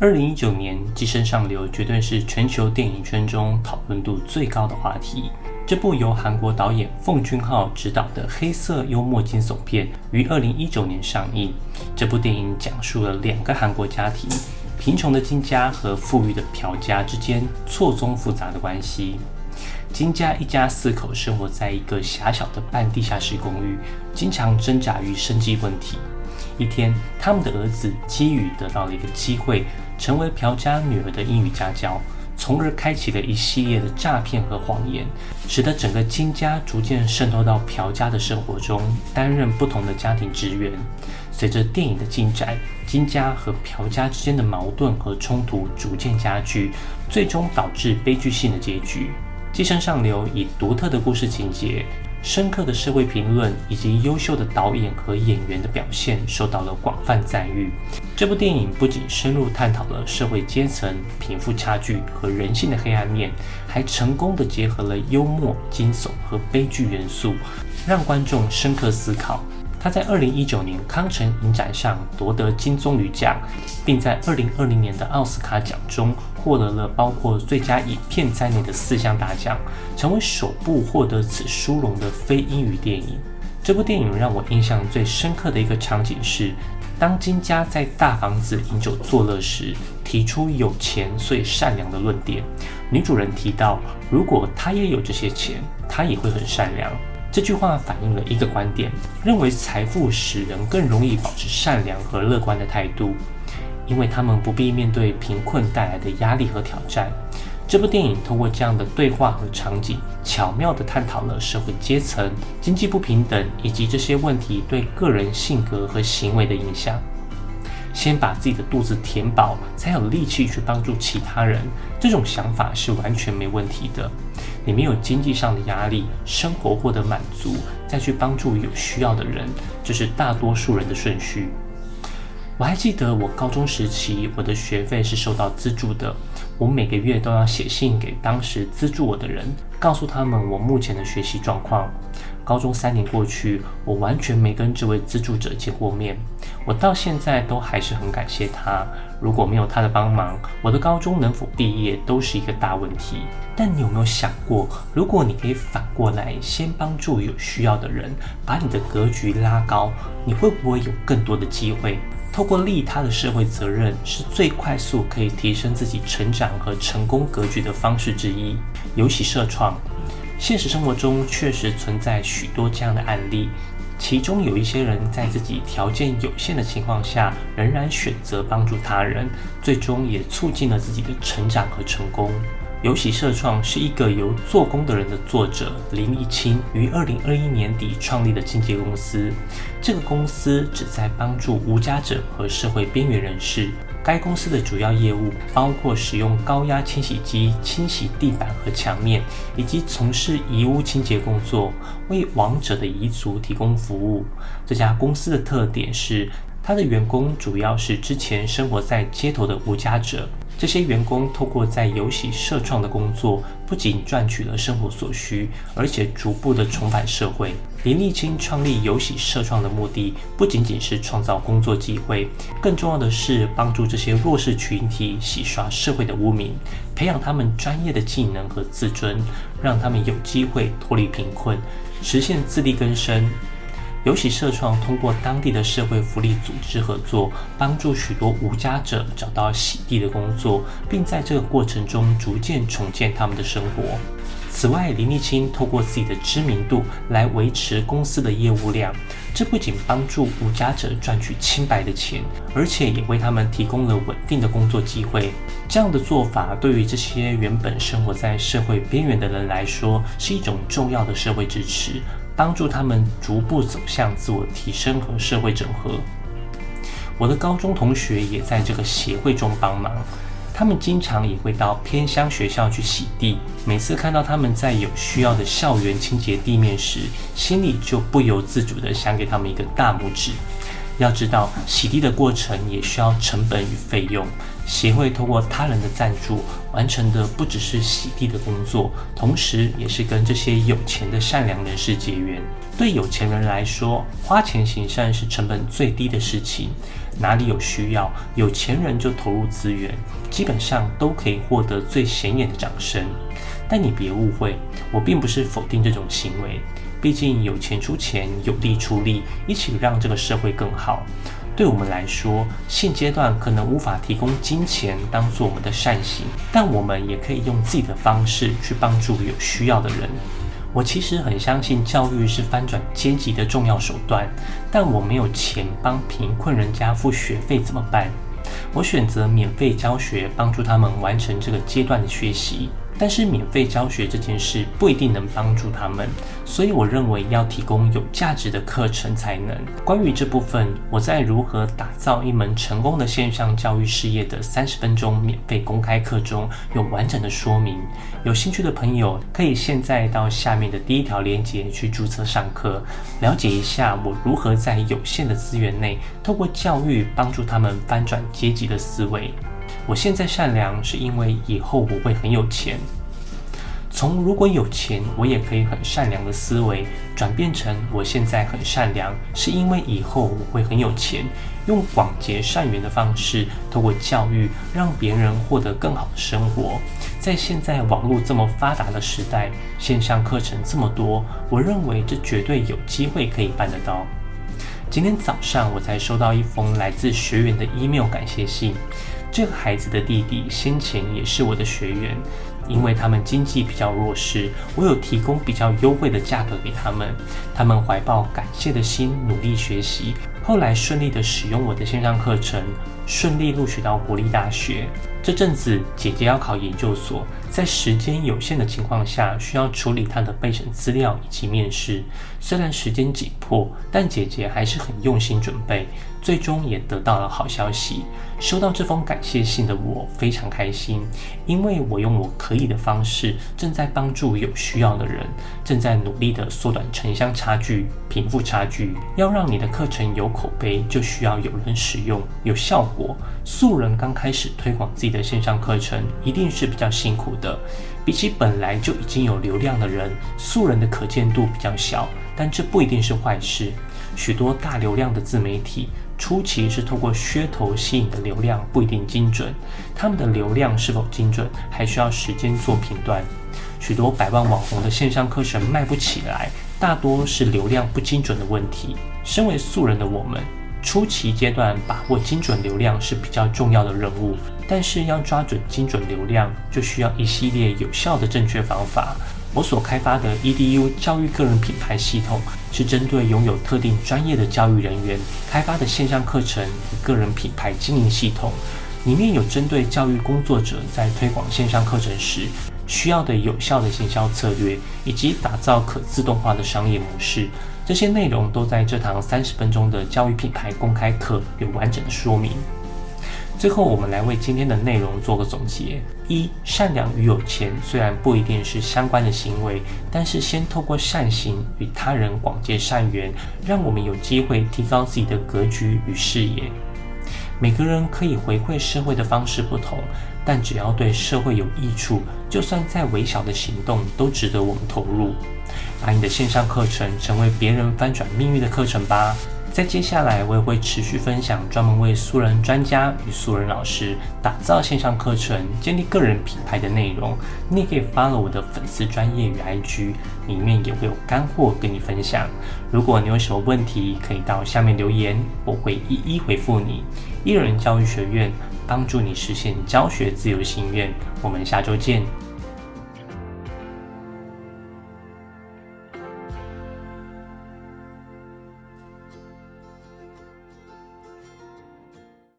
二零一九年，《寄生上流》绝对是全球电影圈中讨论度最高的话题。这部由韩国导演奉俊昊执导的黑色幽默惊悚片于二零一九年上映。这部电影讲述了两个韩国家庭——贫穷的金家和富裕的朴家之间错综复杂的关系。金家一家四口生活在一个狭小的半地下室公寓，经常挣扎于生计问题。一天，他们的儿子基宇得到了一个机会。成为朴家女儿的英语家教，从而开启了一系列的诈骗和谎言，使得整个金家逐渐渗透到朴家的生活中，担任不同的家庭职员。随着电影的进展，金家和朴家之间的矛盾和冲突逐渐加剧，最终导致悲剧性的结局。《寄生上流》以独特的故事情节。深刻的社会评论以及优秀的导演和演员的表现受到了广泛赞誉。这部电影不仅深入探讨了社会阶层、贫富差距和人性的黑暗面，还成功的结合了幽默、惊悚和悲剧元素，让观众深刻思考。他在二零一九年康城影展上夺得金棕榈奖，并在二零二零年的奥斯卡奖中获得了包括最佳影片在内的四项大奖，成为首部获得此殊荣的非英语电影。这部电影让我印象最深刻的一个场景是，当金家在大房子饮酒作乐时，提出有钱所以善良的论点。女主人提到，如果她也有这些钱，她也会很善良。这句话反映了一个观点，认为财富使人更容易保持善良和乐观的态度，因为他们不必面对贫困带来的压力和挑战。这部电影通过这样的对话和场景，巧妙地探讨了社会阶层、经济不平等以及这些问题对个人性格和行为的影响。先把自己的肚子填饱，才有力气去帮助其他人。这种想法是完全没问题的。你没有经济上的压力，生活获得满足，再去帮助有需要的人，这是大多数人的顺序。我还记得我高中时期，我的学费是受到资助的。我每个月都要写信给当时资助我的人，告诉他们我目前的学习状况。高中三年过去，我完全没跟这位资助者见过面。我到现在都还是很感谢他。如果没有他的帮忙，我的高中能否毕业都是一个大问题。但你有没有想过，如果你可以反过来先帮助有需要的人，把你的格局拉高，你会不会有更多的机会？透过利他的社会责任，是最快速可以提升自己成长和成功格局的方式之一。尤其社创，现实生活中确实存在许多这样的案例，其中有一些人在自己条件有限的情况下，仍然选择帮助他人，最终也促进了自己的成长和成功。有喜社创是一个由做工的人的作者林立清于二零二一年底创立的清洁公司。这个公司旨在帮助无家者和社会边缘人士。该公司的主要业务包括使用高压清洗机清洗地板和墙面，以及从事遗屋清洁工作，为亡者的遗族提供服务。这家公司的特点是，它的员工主要是之前生活在街头的无家者。这些员工透过在游戏社创的工作，不仅赚取了生活所需，而且逐步的重返社会。林立清创立游戏社创的目的，不仅仅是创造工作机会，更重要的是帮助这些弱势群体洗刷社会的污名，培养他们专业的技能和自尊，让他们有机会脱离贫困，实现自力更生。游喜社创通过当地的社会福利组织合作，帮助许多无家者找到洗地的工作，并在这个过程中逐渐重建他们的生活。此外，林立清透过自己的知名度来维持公司的业务量，这不仅帮助无家者赚取清白的钱，而且也为他们提供了稳定的工作机会。这样的做法对于这些原本生活在社会边缘的人来说，是一种重要的社会支持。帮助他们逐步走向自我提升和社会整合。我的高中同学也在这个协会中帮忙，他们经常也会到偏乡学校去洗地。每次看到他们在有需要的校园清洁地面时，心里就不由自主地想给他们一个大拇指。要知道，洗地的过程也需要成本与费用。协会通过他人的赞助完成的不只是洗地的工作，同时也是跟这些有钱的善良人士结缘。对有钱人来说，花钱行善是成本最低的事情，哪里有需要，有钱人就投入资源，基本上都可以获得最显眼的掌声。但你别误会，我并不是否定这种行为，毕竟有钱出钱，有力出力，一起让这个社会更好。对我们来说，现阶段可能无法提供金钱当做我们的善行，但我们也可以用自己的方式去帮助有需要的人。我其实很相信教育是翻转阶级的重要手段，但我没有钱帮贫困人家付学费怎么办？我选择免费教学，帮助他们完成这个阶段的学习。但是免费教学这件事不一定能帮助他们，所以我认为要提供有价值的课程才能。关于这部分，我在如何打造一门成功的线上教育事业的三十分钟免费公开课中有完整的说明。有兴趣的朋友可以现在到下面的第一条链接去注册上课，了解一下我如何在有限的资源内，透过教育帮助他们翻转阶级的思维。我现在善良，是因为以后我会很有钱。从如果有钱，我也可以很善良的思维，转变成我现在很善良，是因为以后我会很有钱。用广结善缘的方式，透过教育让别人获得更好的生活。在现在网络这么发达的时代，线上课程这么多，我认为这绝对有机会可以办得到。今天早上我才收到一封来自学员的 email 感谢信。这个孩子的弟弟先前也是我的学员，因为他们经济比较弱势，我有提供比较优惠的价格给他们。他们怀抱感谢的心，努力学习，后来顺利的使用我的线上课程，顺利录取到国立大学。这阵子姐姐要考研究所，在时间有限的情况下，需要处理她的备审资料以及面试。虽然时间紧迫，但姐姐还是很用心准备。最终也得到了好消息。收到这封感谢信的我非常开心，因为我用我可以的方式，正在帮助有需要的人，正在努力的缩短城乡差距、贫富差距。要让你的课程有口碑，就需要有人使用、有效果。素人刚开始推广自己的线上课程，一定是比较辛苦的。的比起本来就已经有流量的人，素人的可见度比较小，但这不一定是坏事。许多大流量的自媒体。初期是通过噱头吸引的流量不一定精准，他们的流量是否精准，还需要时间做评断。许多百万网红的线上课程卖不起来，大多是流量不精准的问题。身为素人的我们，初期阶段把握精准流量是比较重要的任务，但是要抓准精准流量，就需要一系列有效的正确方法。我所开发的 EDU 教育个人品牌系统，是针对拥有特定专业的教育人员开发的线上课程与个人品牌经营系统。里面有针对教育工作者在推广线上课程时需要的有效的行销策略，以及打造可自动化的商业模式。这些内容都在这堂三十分钟的教育品牌公开课有完整的说明。最后，我们来为今天的内容做个总结：一、善良与有钱虽然不一定是相关的行为，但是先透过善行与他人广结善缘，让我们有机会提高自己的格局与视野。每个人可以回馈社会的方式不同，但只要对社会有益处，就算再微小的行动都值得我们投入。把你的线上课程成为别人翻转命运的课程吧。在接下来，我也会持续分享专门为素人专家与素人老师打造线上课程、建立个人品牌的内容。你也可以 follow 我的粉丝专业与 IG，里面也会有干货跟你分享。如果你有什么问题，可以到下面留言，我会一一回复你。一人教育学院帮助你实现教学自由心愿，我们下周见。